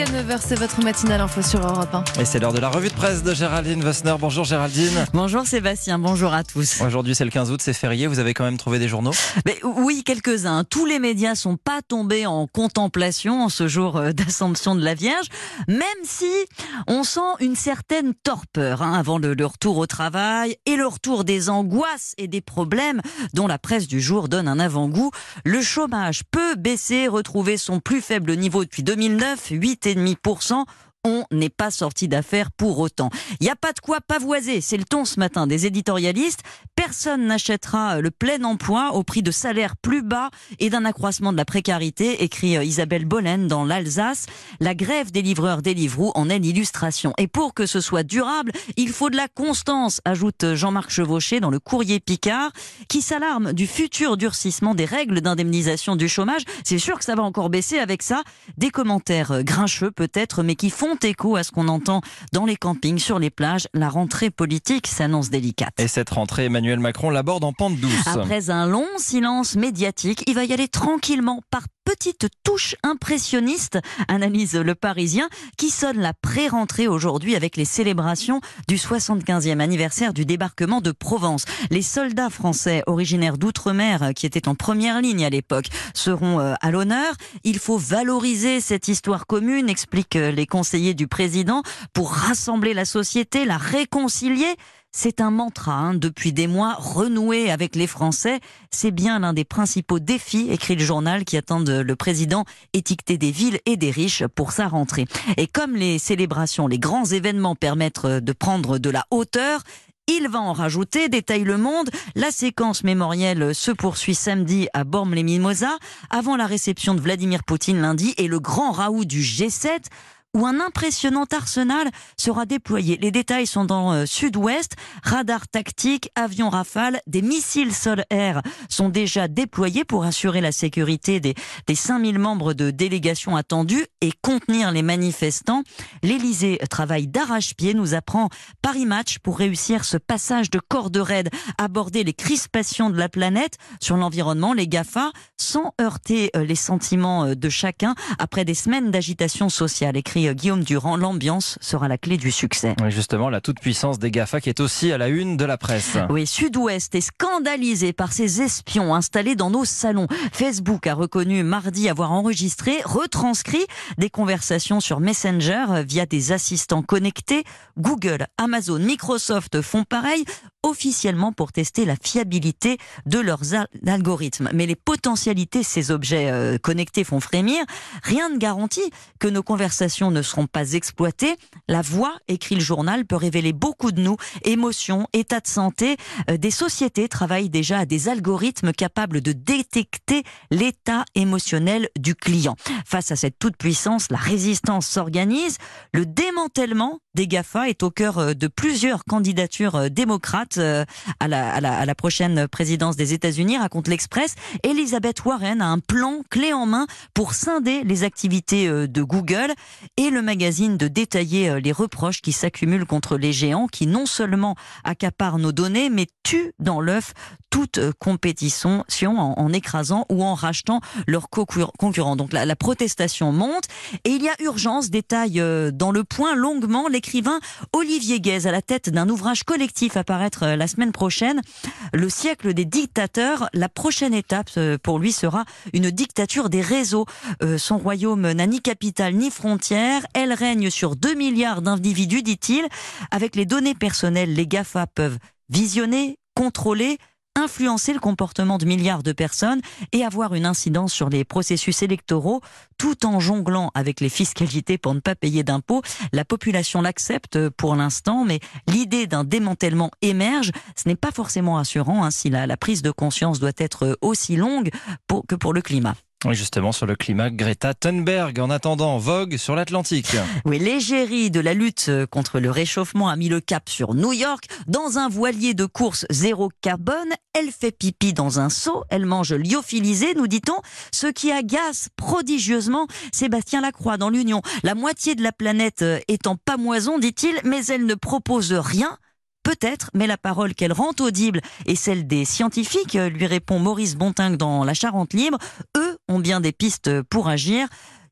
Jusqu'à 9h, c'est votre matinale info sur Europe 1. Et c'est l'heure de la revue de presse de Géraldine Wessner. Bonjour Géraldine. Bonjour Sébastien, bonjour à tous. Aujourd'hui c'est le 15 août, c'est férié, vous avez quand même trouvé des journaux? Mais Oui, quelques-uns. Tous les médias sont pas tombés en contemplation en ce jour euh, d'Assomption de la Vierge, même si on sent une certaine torpeur hein, avant le, le retour au travail et le retour des angoisses et des problèmes dont la presse du jour donne un avant-goût. Le chômage peut baisser, retrouver son plus faible niveau depuis 2009, 8,5% on n'est pas sorti d'affaires pour autant. Il n'y a pas de quoi pavoiser, c'est le ton ce matin des éditorialistes. Personne n'achètera le plein emploi au prix de salaires plus bas et d'un accroissement de la précarité, écrit euh, Isabelle Bollen dans l'Alsace. La grève des livreurs Deliveroo en est l'illustration. Et pour que ce soit durable, il faut de la constance, ajoute Jean-Marc Chevauché dans le courrier Picard, qui s'alarme du futur durcissement des règles d'indemnisation du chômage. C'est sûr que ça va encore baisser avec ça. Des commentaires euh, grincheux peut-être, mais qui font écho à ce qu'on entend dans les campings, sur les plages. La rentrée politique s'annonce délicate. Et cette rentrée, Emmanuel Macron l'aborde en pente douce. Après un long silence médiatique, il va y aller tranquillement par petite touche impressionniste, analyse le Parisien, qui sonne la pré-rentrée aujourd'hui avec les célébrations du 75e anniversaire du débarquement de Provence. Les soldats français originaires d'outre-mer, qui étaient en première ligne à l'époque, seront euh, à l'honneur. Il faut valoriser cette histoire commune, expliquent les conseillers du président, pour rassembler la société, la réconcilier. C'est un mantra hein, depuis des mois, renouer avec les Français. C'est bien l'un des principaux défis, écrit le journal, qui attendent le président étiqueter des villes et des riches pour sa rentrée. Et comme les célébrations, les grands événements permettent de prendre de la hauteur, il va en rajouter, détaille Le Monde. La séquence mémorielle se poursuit samedi à Bormes-les-Mimosas, avant la réception de Vladimir Poutine lundi et le grand raout du G7 où un impressionnant arsenal sera déployé. Les détails sont dans euh, Sud-Ouest. Radar tactique, avions rafale, des missiles sol-air sont déjà déployés pour assurer la sécurité des, des 5000 membres de délégation attendus et contenir les manifestants. L'Elysée travaille d'arrache-pied, nous apprend Paris Match pour réussir ce passage de corde raide, aborder les crispations de la planète sur l'environnement, les GAFA, sans heurter euh, les sentiments euh, de chacun après des semaines d'agitation sociale. Écrit Guillaume Durand, l'ambiance sera la clé du succès. Oui, justement, la toute-puissance des GAFA qui est aussi à la une de la presse. Oui, Sud-Ouest est scandalisé par ces espions installés dans nos salons. Facebook a reconnu mardi avoir enregistré, retranscrit des conversations sur Messenger via des assistants connectés. Google, Amazon, Microsoft font pareil officiellement pour tester la fiabilité de leurs algorithmes. Mais les potentialités de ces objets euh, connectés font frémir. Rien ne garantit que nos conversations ne seront pas exploitées. La voix, écrit le journal, peut révéler beaucoup de nous, émotions, état de santé. Euh, des sociétés travaillent déjà à des algorithmes capables de détecter l'état émotionnel du client. Face à cette toute-puissance, la résistance s'organise. Le démantèlement des GAFA est au cœur euh, de plusieurs candidatures démocrates euh, à la, à, la, prochaine présidence des États-Unis, raconte l'Express. Elisabeth Warren a un plan clé en main pour scinder les activités euh, de Google et le magazine de détailler euh, les reproches qui s'accumulent contre les géants qui non seulement accaparent nos données, mais tuent dans l'œuf toute compétition en, écrasant ou en rachetant leurs concurrents. Donc la, la, protestation monte et il y a urgence, détaille dans le point longuement l'écrivain Olivier Guez à la tête d'un ouvrage collectif à paraître euh, la semaine prochaine. Le siècle des dictateurs, la prochaine étape euh, pour lui sera une dictature des réseaux. Euh, son royaume n'a ni capitale ni frontière. Elle règne sur 2 milliards d'individus, dit-il. Avec les données personnelles, les GAFA peuvent visionner, contrôler, influencer le comportement de milliards de personnes et avoir une incidence sur les processus électoraux tout en jonglant avec les fiscalités pour ne pas payer d'impôts. La population l'accepte pour l'instant, mais l'idée d'un démantèlement émerge. Ce n'est pas forcément rassurant hein, si la, prise de conscience doit être aussi longue que pour le climat. Oui, justement, sur le climat, Greta Thunberg, en attendant, vogue sur l'Atlantique. Oui, l'égérie de la lutte contre le réchauffement a mis le cap sur New York. Dans un voilier de course zéro carbone, elle fait pipi dans un seau, elle mange lyophilisé, nous dit-on, ce qui agace prodigieusement Sébastien Lacroix dans l'Union. La moitié de la planète étant pas moison, dit-il, mais elle ne propose rien Peut-être, mais la parole qu'elle rend audible est celle des scientifiques, lui répond Maurice Bontingue dans La Charente Libre. Eux ont bien des pistes pour agir.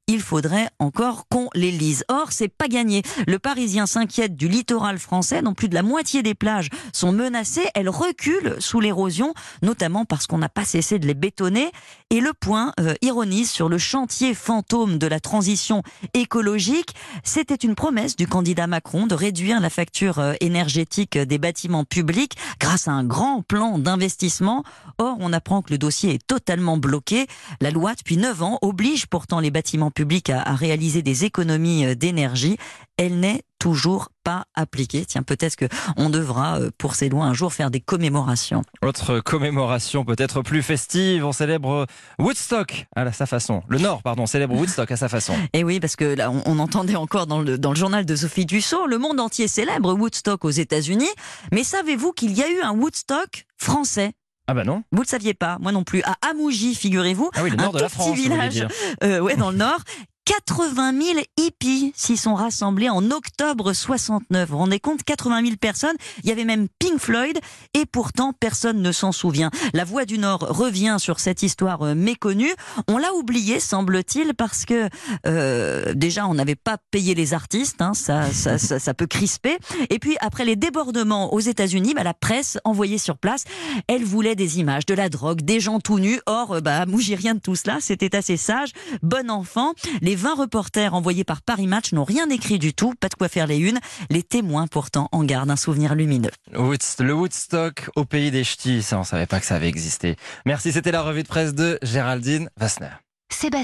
Il faudrait encore qu'on les lise. Or, c'est pas gagné. Le Parisien s'inquiète du littoral français, dont plus de la moitié des plages sont menacées. Elles reculent sous l'érosion, notamment parce qu'on n'a pas cessé de les bétonner. Et le point euh, ironise sur le chantier fantôme de la transition écologique. C'était une promesse du candidat Macron de réduire la facture euh, énergétique des bâtiments publics grâce à un grand plan d'investissement. Or, on apprend que le dossier est totalement bloqué. La loi, depuis 9 ans, oblige pourtant les bâtiments à, à réaliser des économies euh, d'énergie. Elle n'est toujours pas appliquée. Tiens, peut-être que on devra, euh, pour ces lois, un jour faire des commémorations. Autre commémoration peut-être plus festive, on célèbre Woodstock à sa façon. Le Nord, pardon, célèbre Woodstock à sa façon. Et oui, parce que là, on, on entendait encore dans le, dans le journal de Sophie Dussault, le monde entier célèbre Woodstock aux États-Unis. Mais savez-vous qu'il y a eu un Woodstock français? Ah bah non. Vous le saviez pas, moi non plus. À Amougy, figurez-vous. Ah oui, le un nord de la France, petit village, euh, ouais, dans le nord. 80 000 hippies s'y sont rassemblés en octobre 69. Vous rendez compte 80 000 personnes. Il y avait même Pink Floyd et pourtant personne ne s'en souvient. La Voix du Nord revient sur cette histoire euh, méconnue. On l'a oublié, semble-t-il, parce que euh, déjà on n'avait pas payé les artistes. Hein, ça, ça, ça, peut crisper. Et puis après les débordements aux États-Unis, bah, la presse envoyée sur place, elle voulait des images, de la drogue, des gens tout nus. Or, bah, Mouji, rien de tout cela. C'était assez sage, bon enfant. 20 reporters envoyés par Paris Match n'ont rien écrit du tout, pas de quoi faire les unes. Les témoins pourtant en gardent un souvenir lumineux. Le Woodstock au pays des ch'tis, ça on savait pas que ça avait existé. Merci, c'était la revue de presse de Géraldine Vassner. Sébastien.